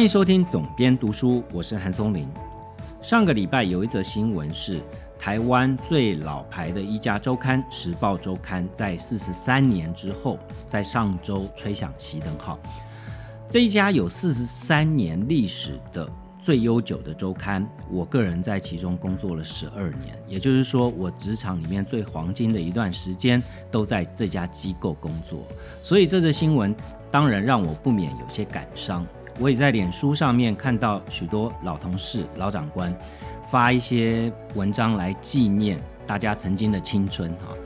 欢迎收听总编读书，我是韩松林。上个礼拜有一则新闻是，台湾最老牌的一家周刊《时报周刊》在四十三年之后，在上周吹响熄灯号。这一家有四十三年历史的最悠久的周刊，我个人在其中工作了十二年，也就是说，我职场里面最黄金的一段时间都在这家机构工作。所以这则新闻当然让我不免有些感伤。我也在脸书上面看到许多老同事、老长官发一些文章来纪念大家曾经的青春哈，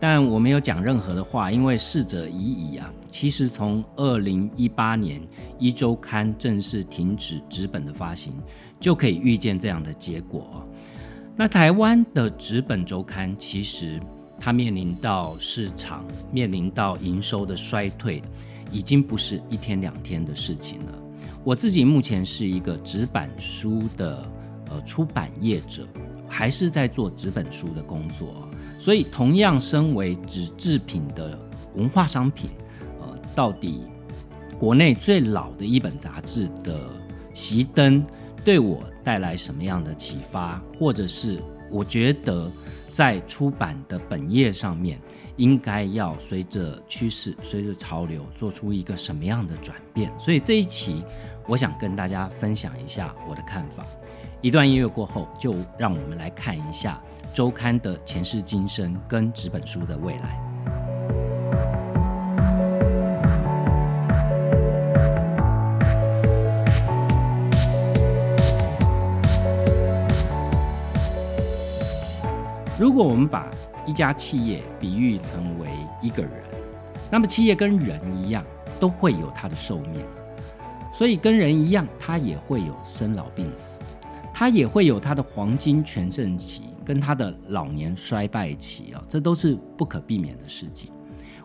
但我没有讲任何的话，因为逝者已矣啊。其实从二零一八年一周刊正式停止纸本的发行，就可以预见这样的结果。那台湾的纸本周刊其实它面临到市场、面临到营收的衰退，已经不是一天两天的事情了。我自己目前是一个纸板书的呃出版业者，还是在做纸本书的工作，所以同样身为纸制品的文化商品，呃，到底国内最老的一本杂志的熄灯，对我带来什么样的启发，或者是我觉得在出版的本业上面，应该要随着趋势、随着潮流做出一个什么样的转变，所以这一期。我想跟大家分享一下我的看法。一段音乐过后，就让我们来看一下周刊的前世今生跟纸本书的未来。如果我们把一家企业比喻成为一个人，那么企业跟人一样，都会有它的寿命。所以跟人一样，他也会有生老病死，他也会有他的黄金全盛期跟他的老年衰败期啊，这都是不可避免的事情。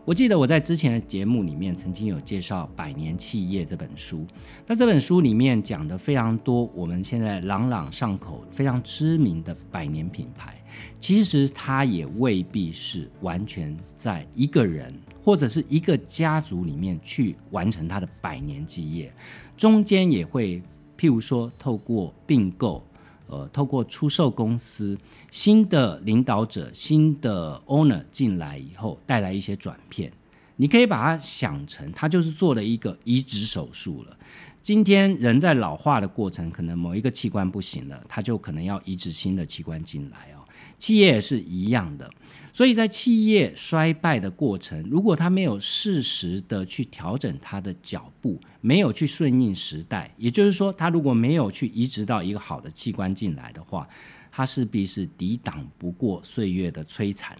我记得我在之前的节目里面曾经有介绍《百年企业》这本书，那这本书里面讲的非常多，我们现在朗朗上口、非常知名的百年品牌，其实它也未必是完全在一个人或者是一个家族里面去完成它的百年基业。中间也会，譬如说，透过并购，呃，透过出售公司，新的领导者、新的 owner 进来以后，带来一些转变。你可以把它想成，他就是做了一个移植手术了。今天人在老化的过程，可能某一个器官不行了，他就可能要移植新的器官进来哦。企业也是一样的。所以在企业衰败的过程，如果他没有适时的去调整他的脚步，没有去顺应时代，也就是说，他如果没有去移植到一个好的器官进来的话，他势必是抵挡不过岁月的摧残。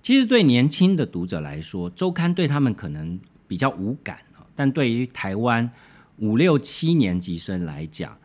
其实对年轻的读者来说，周刊对他们可能比较无感啊，但对于台湾五六七年级生来讲，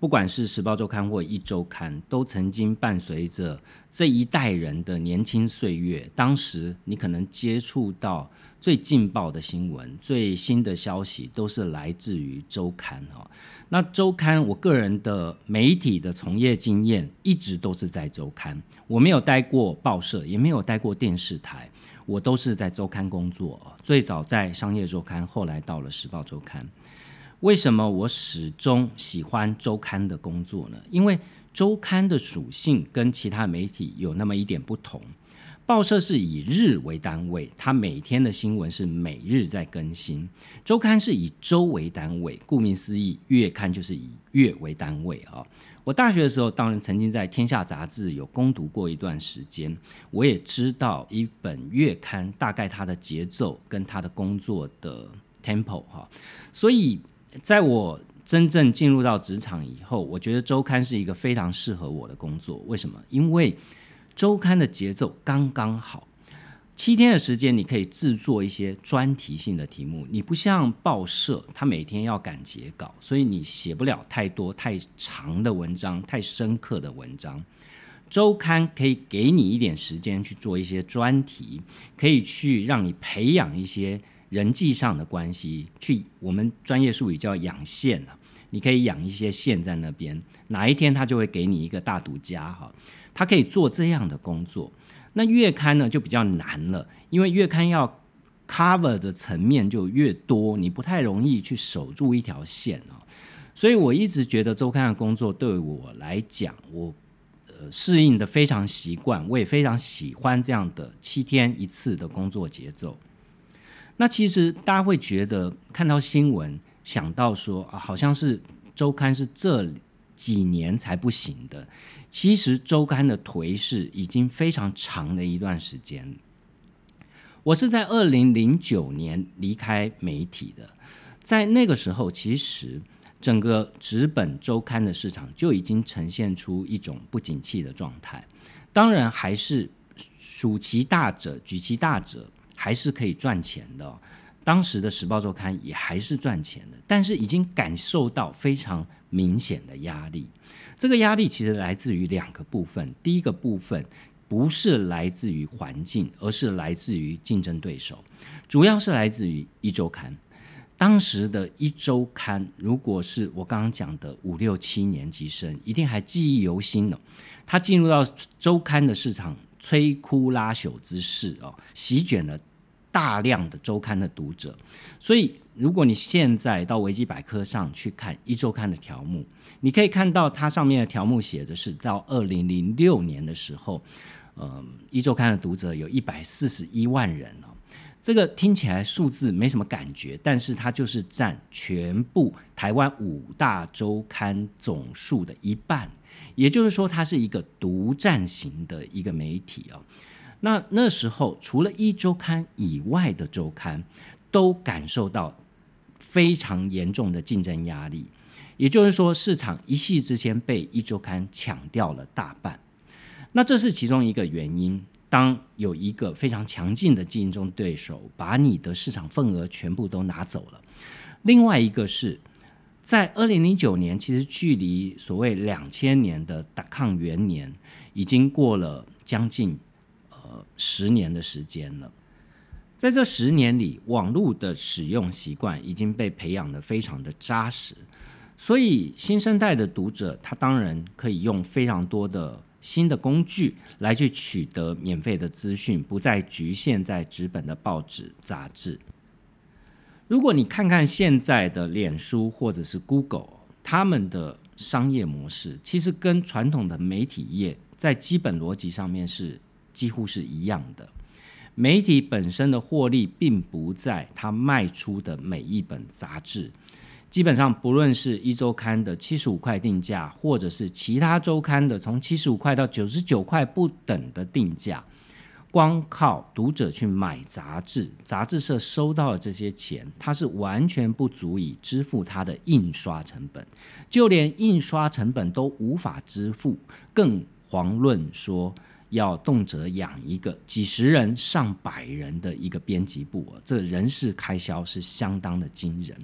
不管是时报周刊或一周刊，都曾经伴随着这一代人的年轻岁月。当时你可能接触到最劲爆的新闻、最新的消息，都是来自于周刊哦。那周刊，我个人的媒体的从业经验一直都是在周刊，我没有待过报社，也没有待过电视台，我都是在周刊工作。最早在商业周刊，后来到了时报周刊。为什么我始终喜欢周刊的工作呢？因为周刊的属性跟其他媒体有那么一点不同。报社是以日为单位，它每天的新闻是每日在更新；周刊是以周为单位，顾名思义，月刊就是以月为单位啊。我大学的时候，当然曾经在《天下》杂志有攻读过一段时间，我也知道一本月刊大概它的节奏跟它的工作的 tempo 哈，所以。在我真正进入到职场以后，我觉得周刊是一个非常适合我的工作。为什么？因为周刊的节奏刚刚好，七天的时间你可以制作一些专题性的题目。你不像报社，它每天要赶截稿，所以你写不了太多太长的文章、太深刻的文章。周刊可以给你一点时间去做一些专题，可以去让你培养一些。人际上的关系，去我们专业术语叫养线啊，你可以养一些线在那边，哪一天他就会给你一个大独家哈，他可以做这样的工作。那月刊呢就比较难了，因为月刊要 cover 的层面就越多，你不太容易去守住一条线啊。所以我一直觉得周刊的工作对我来讲，我呃适应的非常习惯，我也非常喜欢这样的七天一次的工作节奏。那其实大家会觉得看到新闻想到说啊，好像是周刊是这几年才不行的。其实周刊的颓势已经非常长的一段时间。我是在二零零九年离开媒体的，在那个时候，其实。整个纸本周刊的市场就已经呈现出一种不景气的状态，当然还是数其大者举其大者，还是可以赚钱的。当时的时报周刊也还是赚钱的，但是已经感受到非常明显的压力。这个压力其实来自于两个部分，第一个部分不是来自于环境，而是来自于竞争对手，主要是来自于一周刊。当时的一周刊，如果是我刚刚讲的五六七年级生，一定还记忆犹新呢。他进入到周刊的市场，摧枯拉朽之势哦，席卷了大量的周刊的读者。所以，如果你现在到维基百科上去看一周刊的条目，你可以看到它上面的条目写的是到二零零六年的时候，嗯，一周刊的读者有一百四十一万人哦。这个听起来数字没什么感觉，但是它就是占全部台湾五大周刊总数的一半，也就是说，它是一个独占型的一个媒体哦。那那时候，除了一周刊以外的周刊，都感受到非常严重的竞争压力，也就是说，市场一夕之间被一周刊抢掉了大半。那这是其中一个原因。当有一个非常强劲的竞争对手把你的市场份额全部都拿走了，另外一个是在二零零九年，其实距离所谓两千年的打抗元年已经过了将近十年的时间了。在这十年里，网络的使用习惯已经被培养的非常的扎实，所以新生代的读者他当然可以用非常多的。新的工具来去取得免费的资讯，不再局限在纸本的报纸杂志。如果你看看现在的脸书或者是 Google，他们的商业模式其实跟传统的媒体业在基本逻辑上面是几乎是一样的。媒体本身的获利并不在它卖出的每一本杂志。基本上，不论是一周刊的七十五块定价，或者是其他周刊的从七十五块到九十九块不等的定价，光靠读者去买杂志，杂志社收到的这些钱，它是完全不足以支付它的印刷成本，就连印刷成本都无法支付，更遑论说要动辄养一个几十人、上百人的一个编辑部，这人事开销是相当的惊人。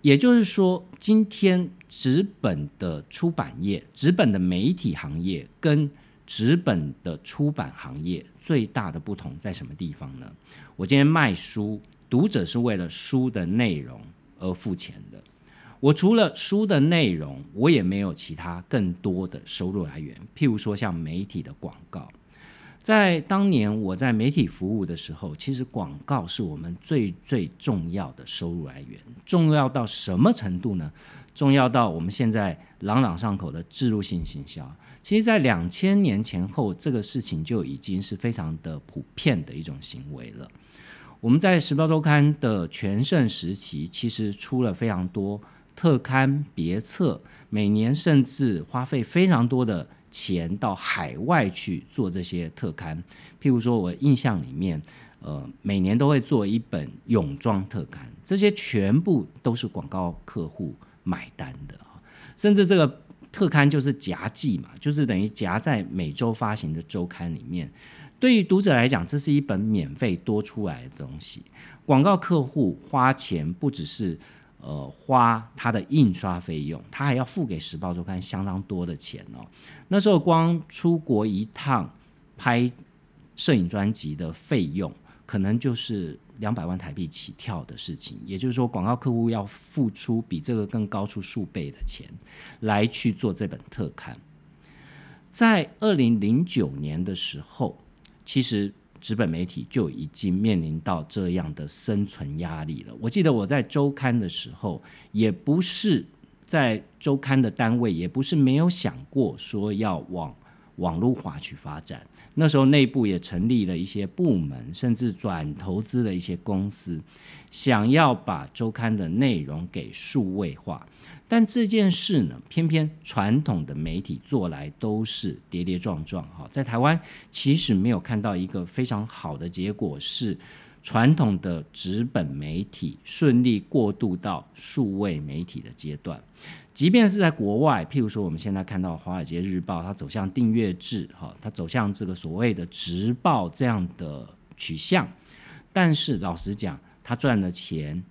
也就是说，今天纸本的出版业、纸本的媒体行业跟纸本的出版行业最大的不同在什么地方呢？我今天卖书，读者是为了书的内容而付钱的。我除了书的内容，我也没有其他更多的收入来源，譬如说像媒体的广告。在当年我在媒体服务的时候，其实广告是我们最最重要的收入来源。重要到什么程度呢？重要到我们现在朗朗上口的植入性行销。其实，在两千年前后，这个事情就已经是非常的普遍的一种行为了。我们在《时报周刊》的全盛时期，其实出了非常多特刊别册，每年甚至花费非常多的。钱到海外去做这些特刊，譬如说，我印象里面，呃，每年都会做一本泳装特刊，这些全部都是广告客户买单的。甚至这个特刊就是夹记嘛，就是等于夹在每周发行的周刊里面。对于读者来讲，这是一本免费多出来的东西。广告客户花钱不只是。呃，花他的印刷费用，他还要付给《时报周刊》相当多的钱哦。那时候光出国一趟拍摄影专辑的费用，可能就是两百万台币起跳的事情。也就是说，广告客户要付出比这个更高出数倍的钱来去做这本特刊。在二零零九年的时候，其实纸本媒体就已经面临到这样的生存压力了。我记得我在周刊的时候，也不是在周刊的单位，也不是没有想过说要往网络化去发展。那时候内部也成立了一些部门，甚至转投资了一些公司，想要把周刊的内容给数位化。但这件事呢，偏偏传统的媒体做来都是跌跌撞撞哈，在台湾其实没有看到一个非常好的结果，是传统的纸本媒体顺利过渡到数位媒体的阶段。即便是在国外，譬如说我们现在看到《华尔街日报》，它走向订阅制哈，它走向这个所谓的直报这样的取向，但是老实讲，它赚的钱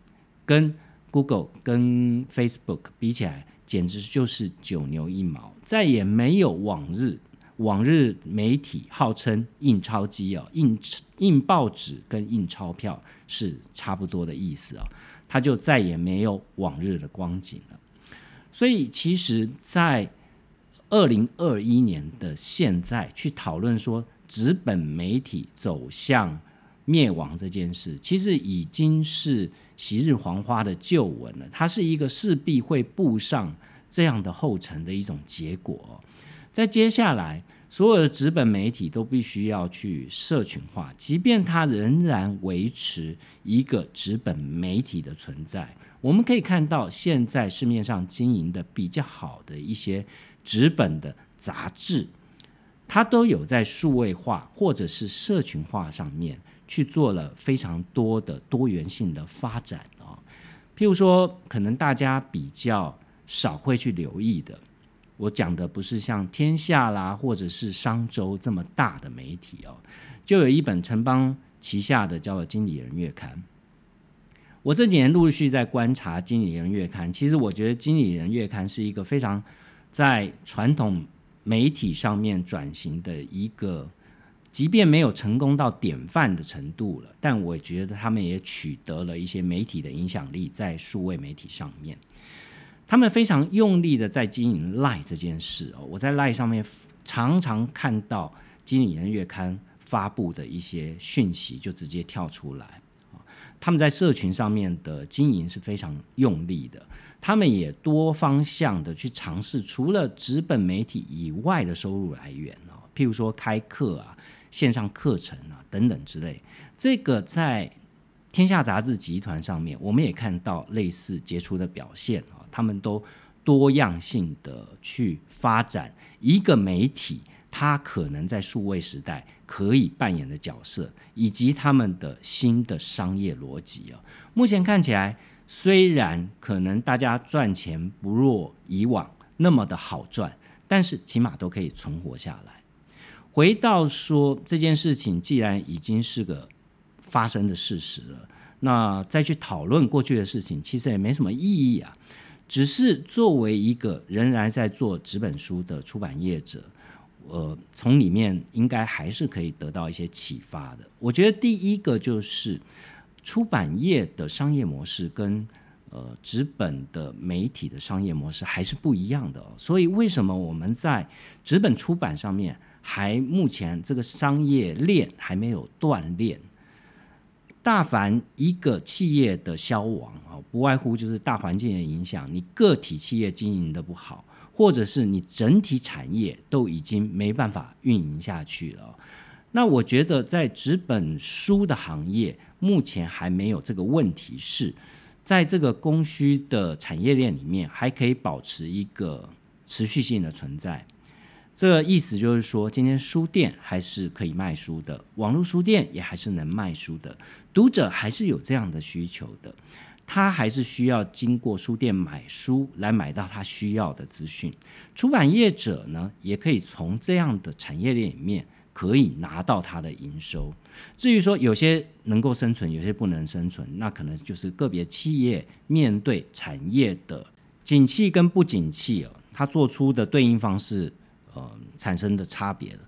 跟 Google 跟 Facebook 比起来，简直就是九牛一毛，再也没有往日往日媒体号称印钞机哦，印印报纸跟印钞票是差不多的意思哦，它就再也没有往日的光景了。所以，其实，在二零二一年的现在去讨论说纸本媒体走向。灭亡这件事，其实已经是昔日黄花的旧闻了。它是一个势必会步上这样的后尘的一种结果。在接下来，所有的纸本媒体都必须要去社群化，即便它仍然维持一个纸本媒体的存在。我们可以看到，现在市面上经营的比较好的一些纸本的杂志，它都有在数位化或者是社群化上面。去做了非常多的多元性的发展啊，譬如说，可能大家比较少会去留意的，我讲的不是像天下啦，或者是商周这么大的媒体哦，就有一本城邦旗下的叫做《经理人月刊》。我这几年陆续在观察《经理人月刊》，其实我觉得《经理人月刊》是一个非常在传统媒体上面转型的一个。即便没有成功到典范的程度了，但我觉得他们也取得了一些媒体的影响力，在数位媒体上面，他们非常用力的在经营赖这件事哦。我在赖上面常常看到《经理人月刊》发布的一些讯息，就直接跳出来。他们在社群上面的经营是非常用力的，他们也多方向的去尝试，除了纸本媒体以外的收入来源哦，譬如说开课啊。线上课程啊，等等之类，这个在天下杂志集团上面，我们也看到类似杰出的表现啊。他们都多样性的去发展一个媒体，它可能在数位时代可以扮演的角色，以及他们的新的商业逻辑啊。目前看起来，虽然可能大家赚钱不若以往那么的好赚，但是起码都可以存活下来。回到说这件事情，既然已经是个发生的事实了，那再去讨论过去的事情，其实也没什么意义啊。只是作为一个仍然在做纸本书的出版业者，呃，从里面应该还是可以得到一些启发的。我觉得第一个就是出版业的商业模式跟呃纸本的媒体的商业模式还是不一样的，所以为什么我们在纸本出版上面？还目前这个商业链还没有断裂，大凡一个企业的消亡啊，不外乎就是大环境的影响，你个体企业经营的不好，或者是你整体产业都已经没办法运营下去了。那我觉得在纸本书的行业，目前还没有这个问题，是在这个供需的产业链里面，还可以保持一个持续性的存在。这个意思就是说，今天书店还是可以卖书的，网络书店也还是能卖书的，读者还是有这样的需求的，他还是需要经过书店买书来买到他需要的资讯。出版业者呢，也可以从这样的产业链里面可以拿到他的营收。至于说有些能够生存，有些不能生存，那可能就是个别企业面对产业的景气跟不景气哦，他做出的对应方式。呃，产生的差别了，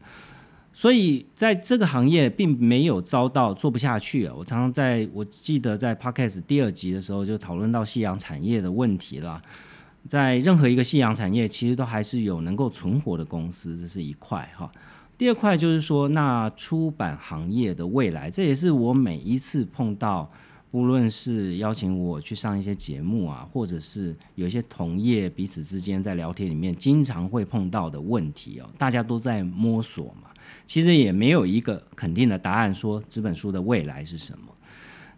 所以在这个行业并没有遭到做不下去啊。我常常在我记得在 Podcast 第二集的时候就讨论到夕阳产业的问题了。在任何一个夕阳产业，其实都还是有能够存活的公司，这是一块哈。第二块就是说，那出版行业的未来，这也是我每一次碰到，不论是邀请我去上一些节目啊，或者是有一些同业彼此之间在聊天里面经常会碰到的问题哦，大家都在摸索嘛，其实也没有一个肯定的答案，说纸本书的未来是什么。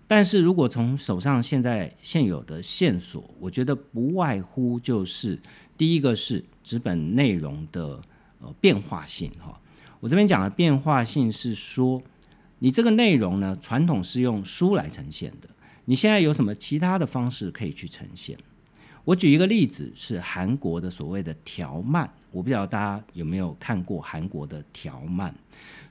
但是如果从手上现在现有的线索，我觉得不外乎就是第一个是纸本内容的呃变化性哈。我这边讲的变化性是说，你这个内容呢，传统是用书来呈现的，你现在有什么其他的方式可以去呈现？我举一个例子，是韩国的所谓的条漫，我不知道大家有没有看过韩国的条漫。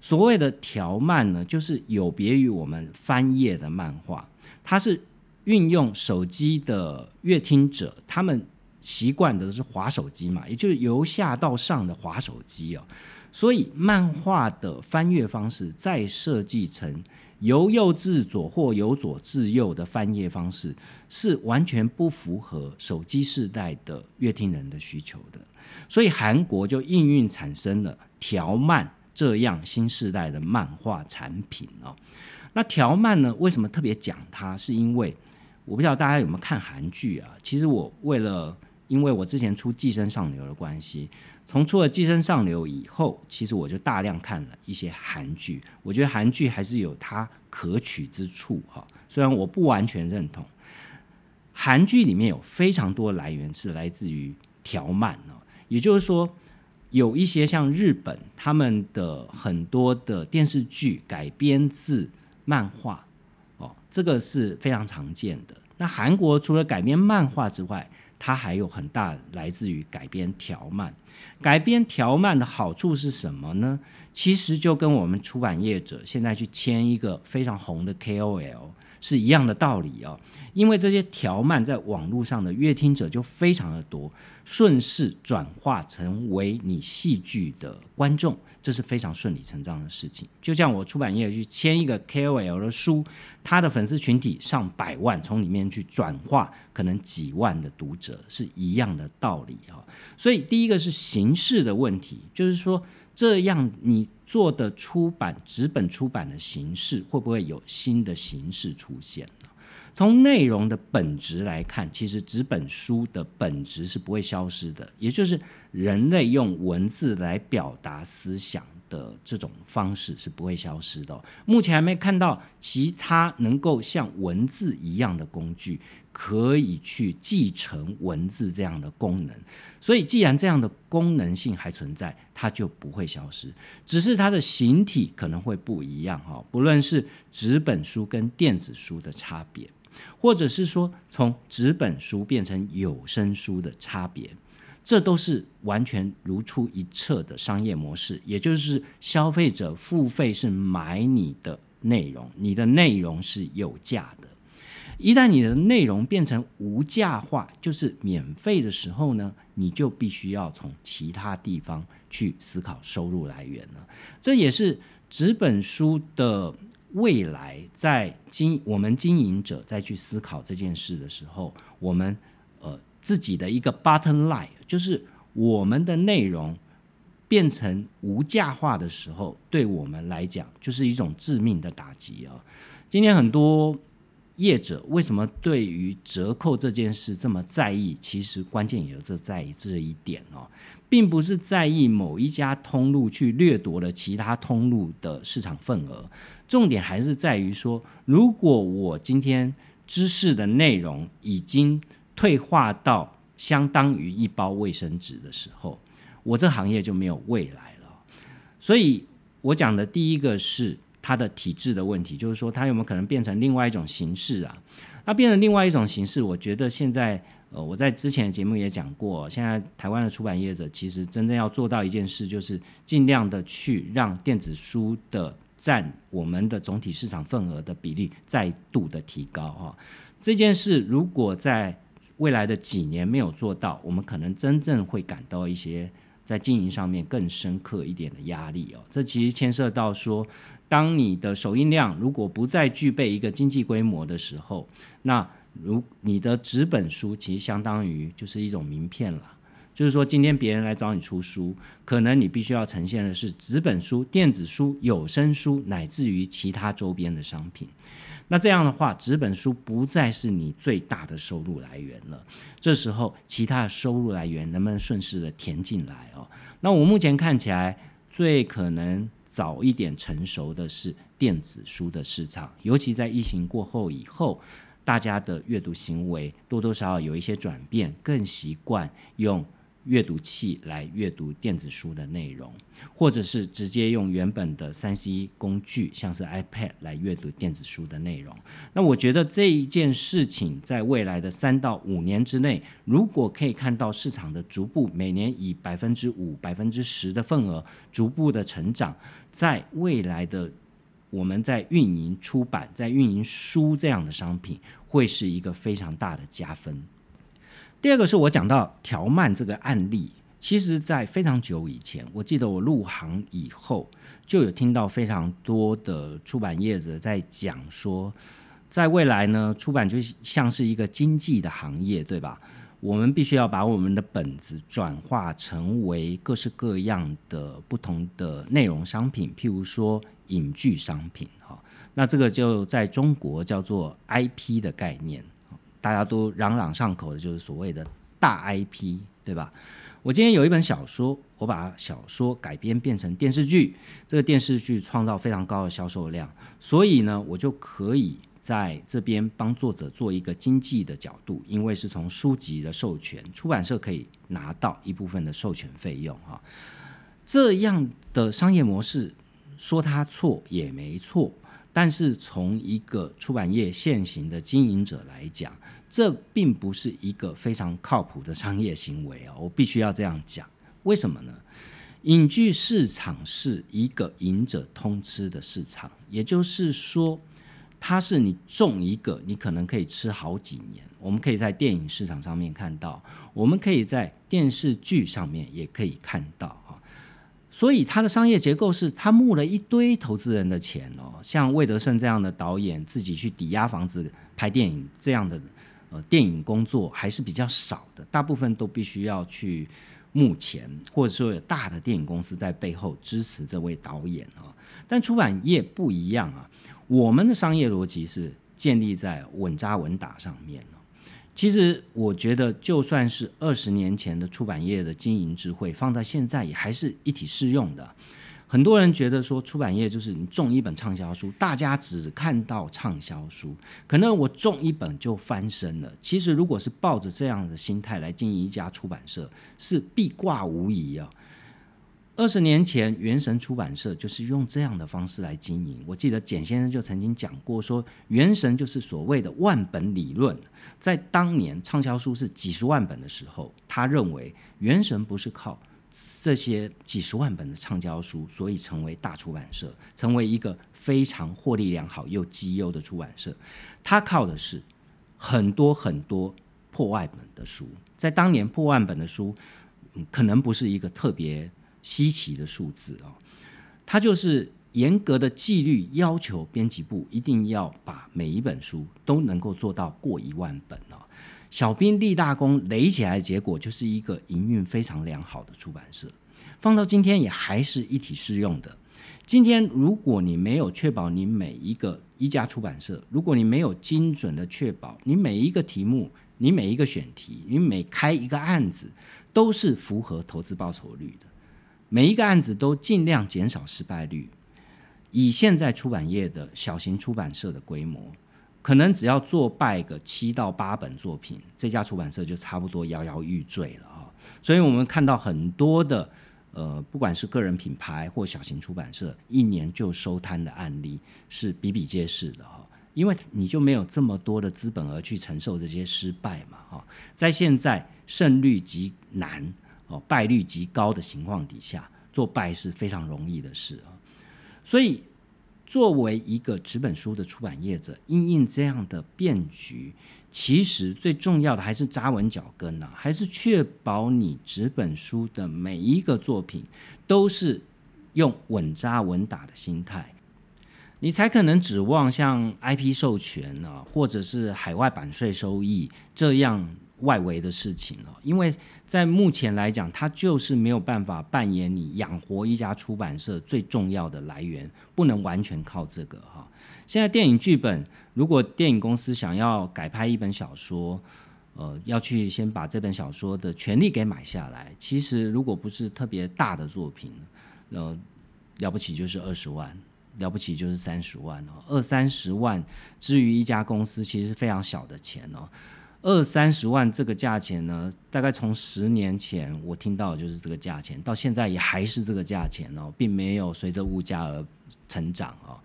所谓的条漫呢，就是有别于我们翻页的漫画，它是运用手机的阅听者，他们习惯的是滑手机嘛，也就是由下到上的滑手机哦。所以，漫画的翻阅方式再设计成由右至左或由左至右的翻页方式，是完全不符合手机时代的阅听人的需求的。所以，韩国就应运产生了条漫这样新时代的漫画产品哦。那条漫呢，为什么特别讲它？是因为我不知道大家有没有看韩剧啊？其实我为了，因为我之前出《寄生上流》的关系。从出了《寄生上流》以后，其实我就大量看了一些韩剧。我觉得韩剧还是有它可取之处哈，虽然我不完全认同。韩剧里面有非常多来源是来自于条漫哦，也就是说，有一些像日本他们的很多的电视剧改编自漫画哦，这个是非常常见的。那韩国除了改编漫画之外，它还有很大来自于改编条漫，改编条漫的好处是什么呢？其实就跟我们出版业者现在去签一个非常红的 KOL 是一样的道理哦。因为这些条漫在网络上的阅听者就非常的多，顺势转化成为你戏剧的观众，这是非常顺理成章的事情。就像我出版业去签一个 KOL 的书，他的粉丝群体上百万，从里面去转化可能几万的读者，是一样的道理啊。所以第一个是形式的问题，就是说这样你做的出版纸本出版的形式，会不会有新的形式出现呢？从内容的本质来看，其实纸本书的本质是不会消失的，也就是人类用文字来表达思想的这种方式是不会消失的。目前还没看到其他能够像文字一样的工具可以去继承文字这样的功能，所以既然这样的功能性还存在，它就不会消失，只是它的形体可能会不一样哈。不论是纸本书跟电子书的差别。或者是说，从纸本书变成有声书的差别，这都是完全如出一辙的商业模式。也就是消费者付费是买你的内容，你的内容是有价的。一旦你的内容变成无价化，就是免费的时候呢，你就必须要从其他地方去思考收入来源了。这也是纸本书的。未来在经我们经营者再去思考这件事的时候，我们自己的一个 button line 就是我们的内容变成无价化的时候，对我们来讲就是一种致命的打击啊！今天很多业者为什么对于折扣这件事这么在意？其实关键也就在于这一点哦，并不是在意某一家通路去掠夺了其他通路的市场份额。重点还是在于说，如果我今天知识的内容已经退化到相当于一包卫生纸的时候，我这行业就没有未来了。所以我讲的第一个是它的体制的问题，就是说它有没有可能变成另外一种形式啊？那变成另外一种形式，我觉得现在呃，我在之前的节目也讲过，现在台湾的出版业者其实真正要做到一件事，就是尽量的去让电子书的。占我们的总体市场份额的比例再度的提高啊！这件事如果在未来的几年没有做到，我们可能真正会感到一些在经营上面更深刻一点的压力哦。这其实牵涉到说，当你的首印量如果不再具备一个经济规模的时候，那如你的纸本书其实相当于就是一种名片了。就是说，今天别人来找你出书，可能你必须要呈现的是纸本书、电子书、有声书，乃至于其他周边的商品。那这样的话，纸本书不再是你最大的收入来源了。这时候，其他的收入来源能不能顺势的填进来哦？那我目前看起来，最可能早一点成熟的是电子书的市场，尤其在疫情过后以后。大家的阅读行为多多少少有一些转变，更习惯用阅读器来阅读电子书的内容，或者是直接用原本的三 C 工具，像是 iPad 来阅读电子书的内容。那我觉得这一件事情，在未来的三到五年之内，如果可以看到市场的逐步每年以百分之五、百分之十的份额逐步的成长，在未来的我们在运营出版、在运营书这样的商品。会是一个非常大的加分。第二个是我讲到条漫这个案例，其实，在非常久以前，我记得我入行以后，就有听到非常多的出版业者在讲说，在未来呢，出版就像是一个经济的行业，对吧？我们必须要把我们的本子转化成为各式各样的不同的内容商品，譬如说影剧商品，哈。那这个就在中国叫做 IP 的概念，大家都朗朗上口的就是所谓的大 IP，对吧？我今天有一本小说，我把小说改编变成电视剧，这个电视剧创造非常高的销售量，所以呢，我就可以在这边帮作者做一个经济的角度，因为是从书籍的授权，出版社可以拿到一部分的授权费用啊。这样的商业模式说它错也没错。但是从一个出版业现行的经营者来讲，这并不是一个非常靠谱的商业行为啊！我必须要这样讲，为什么呢？影剧市场是一个赢者通吃的市场，也就是说，它是你中一个，你可能可以吃好几年。我们可以在电影市场上面看到，我们可以在电视剧上面也可以看到。所以他的商业结构是他募了一堆投资人的钱哦，像魏德胜这样的导演自己去抵押房子拍电影这样的呃电影工作还是比较少的，大部分都必须要去募钱，或者说有大的电影公司在背后支持这位导演啊。但出版业不一样啊，我们的商业逻辑是建立在稳扎稳打上面哦其实我觉得，就算是二十年前的出版业的经营智慧，放在现在也还是一体适用的。很多人觉得说，出版业就是你中一本畅销书，大家只看到畅销书，可能我中一本就翻身了。其实，如果是抱着这样的心态来经营一家出版社，是必挂无疑啊。二十年前，原神出版社就是用这样的方式来经营。我记得简先生就曾经讲过，说原神就是所谓的万本理论。在当年畅销书是几十万本的时候，他认为原神不是靠这些几十万本的畅销书，所以成为大出版社，成为一个非常获利良好又绩优的出版社。他靠的是很多很多破万本的书。在当年，破万本的书可能不是一个特别。稀奇的数字啊，它就是严格的纪律要求，编辑部一定要把每一本书都能够做到过一万本哦。小兵立大功，垒起来的结果就是一个营运非常良好的出版社。放到今天也还是一体适用的。今天如果你没有确保你每一个一家出版社，如果你没有精准的确保你每一个题目、你每一个选题、你每开一个案子都是符合投资报酬率的。每一个案子都尽量减少失败率。以现在出版业的小型出版社的规模，可能只要做败个七到八本作品，这家出版社就差不多摇摇欲坠了啊！所以我们看到很多的呃，不管是个人品牌或小型出版社，一年就收摊的案例是比比皆是的哈。因为你就没有这么多的资本额去承受这些失败嘛哈。在现在胜率极难。哦，败率极高的情况底下，做败是非常容易的事啊。所以，作为一个纸本书的出版业者，应应这样的变局，其实最重要的还是扎稳脚跟呐，还是确保你纸本书的每一个作品都是用稳扎稳打的心态，你才可能指望像 IP 授权啊，或者是海外版税收益这样。外围的事情了，因为在目前来讲，它就是没有办法扮演你养活一家出版社最重要的来源，不能完全靠这个哈。现在电影剧本，如果电影公司想要改拍一本小说，呃，要去先把这本小说的权利给买下来，其实如果不是特别大的作品，呃，了不起就是二十万，了不起就是三十万哦，二三十万，至于一家公司，其实是非常小的钱哦。二三十万这个价钱呢，大概从十年前我听到就是这个价钱，到现在也还是这个价钱哦，并没有随着物价而成长哦。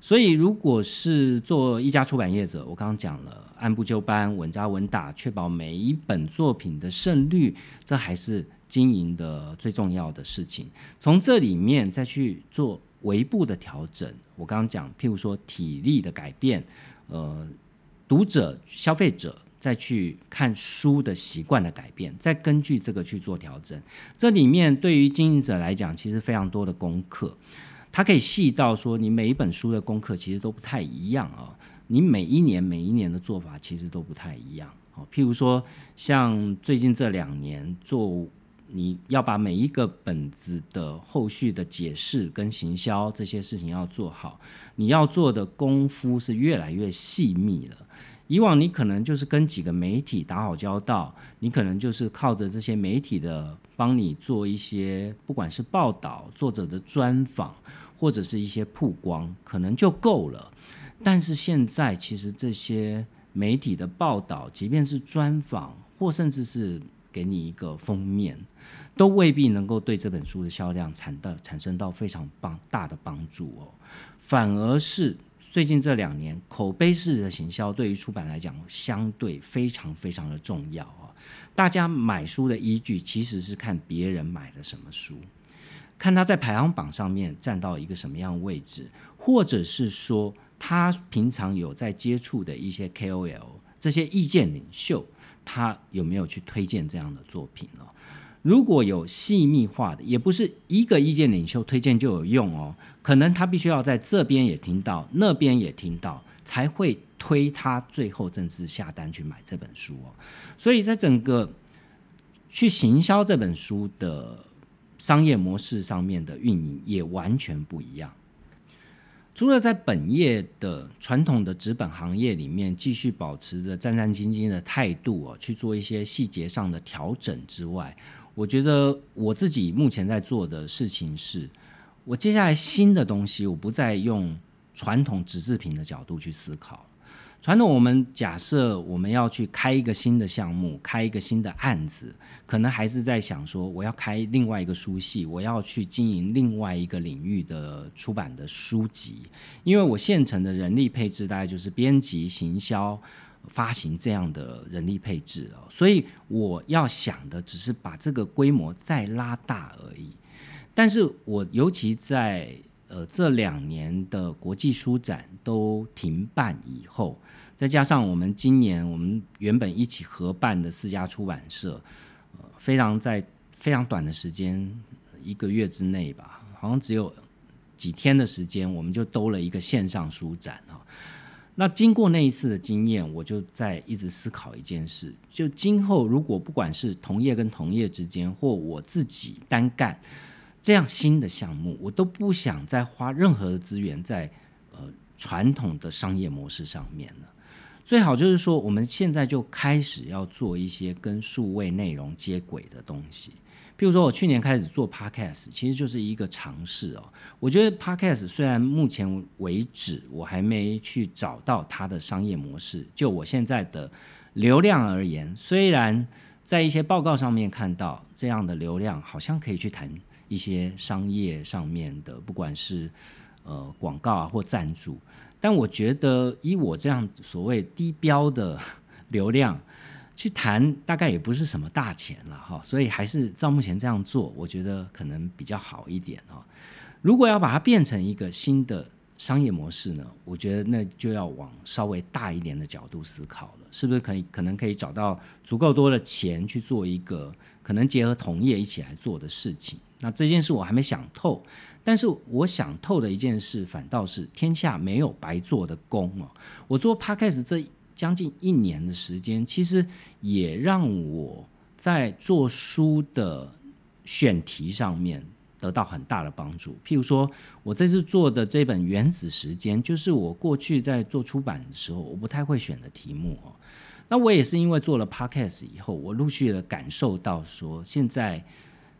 所以，如果是做一家出版业者，我刚刚讲了，按部就班、稳扎稳打，确保每一本作品的胜率，这还是经营的最重要的事情。从这里面再去做微步的调整，我刚刚讲，譬如说体力的改变，呃，读者、消费者。再去看书的习惯的改变，再根据这个去做调整。这里面对于经营者来讲，其实非常多的功课。它可以细到说，你每一本书的功课其实都不太一样啊。你每一年每一年的做法其实都不太一样。哦，譬如说，像最近这两年做，你要把每一个本子的后续的解释跟行销这些事情要做好，你要做的功夫是越来越细密了。以往你可能就是跟几个媒体打好交道，你可能就是靠着这些媒体的帮你做一些，不管是报道、作者的专访，或者是一些曝光，可能就够了。但是现在其实这些媒体的报道，即便是专访，或甚至是给你一个封面，都未必能够对这本书的销量产到产生到非常帮大的帮助哦，反而是。最近这两年，口碑式的行销对于出版来讲，相对非常非常的重要啊！大家买书的依据其实是看别人买的什么书，看他在排行榜上面占到一个什么样的位置，或者是说他平常有在接触的一些 KOL 这些意见领袖，他有没有去推荐这样的作品呢？如果有细密化的，也不是一个意见领袖推荐就有用哦，可能他必须要在这边也听到，那边也听到，才会推他最后正式下单去买这本书哦。所以在整个去行销这本书的商业模式上面的运营也完全不一样。除了在本业的传统的纸本行业里面继续保持着战战兢兢的态度哦，去做一些细节上的调整之外，我觉得我自己目前在做的事情是，我接下来新的东西，我不再用传统纸制品的角度去思考。传统我们假设我们要去开一个新的项目，开一个新的案子，可能还是在想说，我要开另外一个书系，我要去经营另外一个领域的出版的书籍，因为我现成的人力配置大概就是编辑、行销。发行这样的人力配置哦，所以我要想的只是把这个规模再拉大而已。但是我尤其在呃这两年的国际书展都停办以后，再加上我们今年我们原本一起合办的四家出版社，呃，非常在非常短的时间，一个月之内吧，好像只有几天的时间，我们就兜了一个线上书展啊。那经过那一次的经验，我就在一直思考一件事：就今后如果不管是同业跟同业之间，或我自己单干这样新的项目，我都不想再花任何的资源在呃传统的商业模式上面了。最好就是说，我们现在就开始要做一些跟数位内容接轨的东西。譬如说，我去年开始做 podcast，其实就是一个尝试哦。我觉得 podcast 虽然目前为止我还没去找到它的商业模式，就我现在的流量而言，虽然在一些报告上面看到这样的流量好像可以去谈一些商业上面的，不管是呃广告啊或赞助，但我觉得以我这样所谓低标的 流量。去谈大概也不是什么大钱了哈，所以还是照目前这样做，我觉得可能比较好一点哦。如果要把它变成一个新的商业模式呢，我觉得那就要往稍微大一点的角度思考了，是不是可以可能可以找到足够多的钱去做一个可能结合同业一起来做的事情？那这件事我还没想透，但是我想透的一件事反倒是天下没有白做的工哦。我做 podcast 这。将近一年的时间，其实也让我在做书的选题上面得到很大的帮助。譬如说，我这次做的这本《原子时间》，就是我过去在做出版的时候，我不太会选的题目哦。那我也是因为做了 Podcast 以后，我陆续的感受到说，现在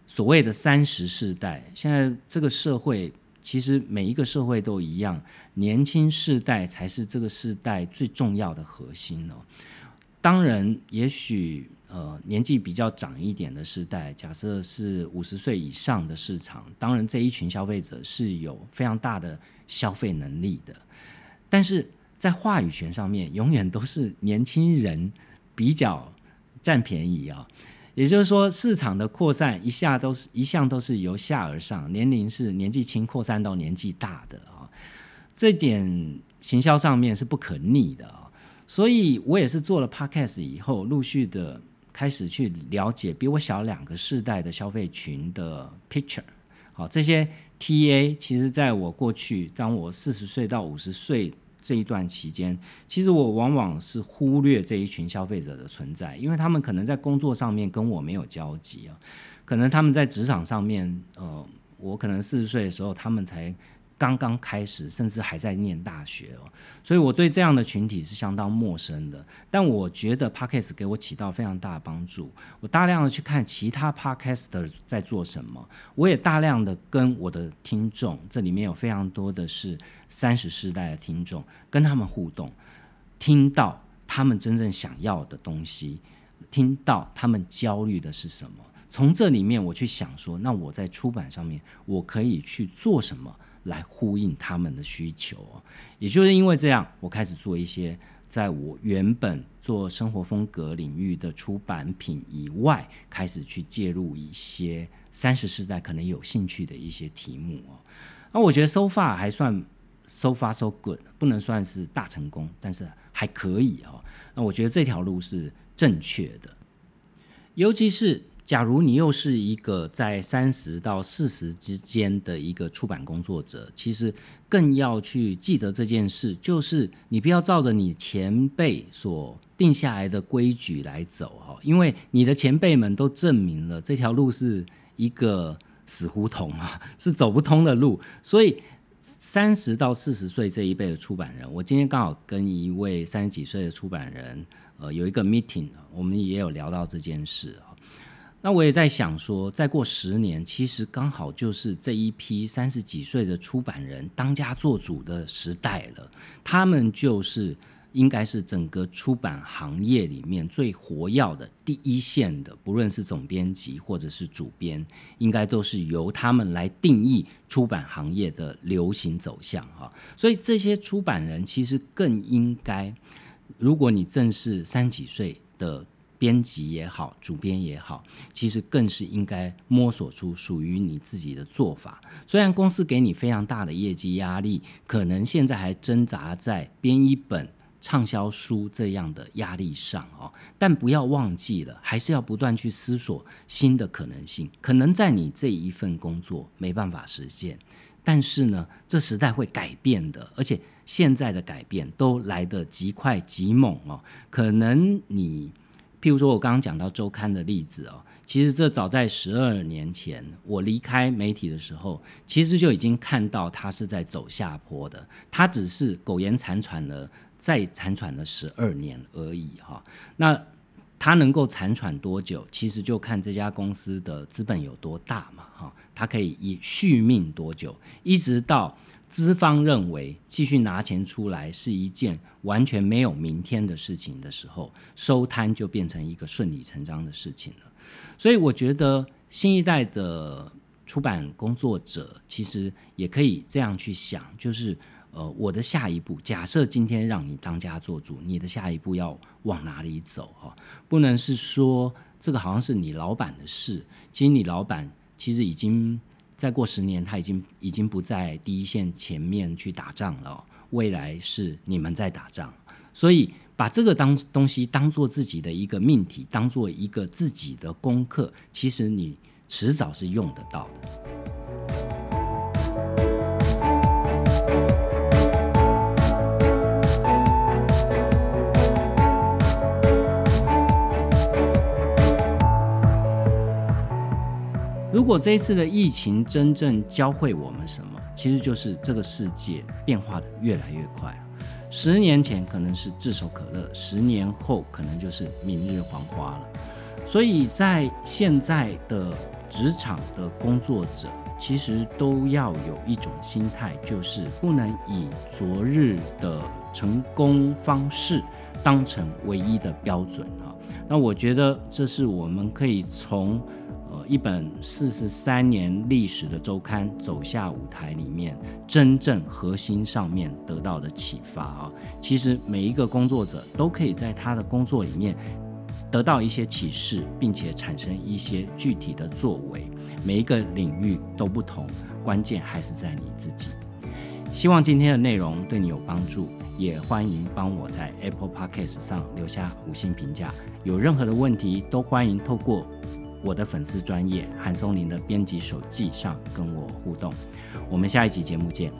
所谓的三十世代，现在这个社会。其实每一个社会都一样，年轻世代才是这个世代最重要的核心哦。当然，也许呃年纪比较长一点的世代，假设是五十岁以上的市场，当然这一群消费者是有非常大的消费能力的。但是在话语权上面，永远都是年轻人比较占便宜啊。也就是说，市场的扩散一下都是一向都是由下而上，年龄是年纪轻扩散到年纪大的啊，这点行销上面是不可逆的啊。所以我也是做了 podcast 以后，陆续的开始去了解比我小两个世代的消费群的 picture。好，这些 TA 其实在我过去，当我四十岁到五十岁。这一段期间，其实我往往是忽略这一群消费者的存在，因为他们可能在工作上面跟我没有交集啊，可能他们在职场上面，呃，我可能四十岁的时候，他们才。刚刚开始，甚至还在念大学哦，所以我对这样的群体是相当陌生的。但我觉得 Podcast 给我起到非常大的帮助。我大量的去看其他 Podcaster 在做什么，我也大量的跟我的听众，这里面有非常多的是三十世代的听众，跟他们互动，听到他们真正想要的东西，听到他们焦虑的是什么。从这里面我去想说，那我在出版上面我可以去做什么？来呼应他们的需求也就是因为这样，我开始做一些在我原本做生活风格领域的出版品以外，开始去介入一些三十世代可能有兴趣的一些题目哦。那我觉得 so far 还算 so far so good，不能算是大成功，但是还可以哦。那我觉得这条路是正确的，尤其是。假如你又是一个在三十到四十之间的一个出版工作者，其实更要去记得这件事，就是你不要照着你前辈所定下来的规矩来走哈，因为你的前辈们都证明了这条路是一个死胡同啊，是走不通的路。所以三十到四十岁这一辈的出版人，我今天刚好跟一位三十几岁的出版人，呃，有一个 meeting，我们也有聊到这件事。那我也在想说，再过十年，其实刚好就是这一批三十几岁的出版人当家做主的时代了。他们就是应该是整个出版行业里面最活跃的第一线的，不论是总编辑或者是主编，应该都是由他们来定义出版行业的流行走向哈。所以这些出版人其实更应该，如果你正是三几岁的。编辑也好，主编也好，其实更是应该摸索出属于你自己的做法。虽然公司给你非常大的业绩压力，可能现在还挣扎在编一本畅销书这样的压力上哦，但不要忘记了，还是要不断去思索新的可能性。可能在你这一份工作没办法实现，但是呢，这时代会改变的，而且现在的改变都来得极快极猛哦。可能你。譬如说，我刚刚讲到周刊的例子哦，其实这早在十二年前我离开媒体的时候，其实就已经看到它是在走下坡的。它只是苟延残喘了，再残喘了十二年而已哈。那它能够残喘多久，其实就看这家公司的资本有多大嘛哈。它可以以续命多久，一直到。资方认为继续拿钱出来是一件完全没有明天的事情的时候，收摊就变成一个顺理成章的事情了。所以我觉得新一代的出版工作者其实也可以这样去想，就是呃，我的下一步，假设今天让你当家做主，你的下一步要往哪里走？哈，不能是说这个好像是你老板的事，其实你老板其实已经。再过十年，他已经已经不在第一线前面去打仗了。未来是你们在打仗，所以把这个当东西当做自己的一个命题，当做一个自己的功课，其实你迟早是用得到的。如果这一次的疫情真正教会我们什么，其实就是这个世界变化的越来越快了。十年前可能是炙手可热，十年后可能就是明日黄花了。所以在现在的职场的工作者，其实都要有一种心态，就是不能以昨日的成功方式当成唯一的标准啊。那我觉得这是我们可以从呃一本四十三年历史的周刊走下舞台里面，真正核心上面得到的启发啊。其实每一个工作者都可以在他的工作里面得到一些启示，并且产生一些具体的作为。每一个领域都不同，关键还是在你自己。希望今天的内容对你有帮助，也欢迎帮我在 Apple Podcast 上留下五星评价。有任何的问题，都欢迎透过我的粉丝专业韩松林的编辑手记上跟我互动。我们下一集节目见。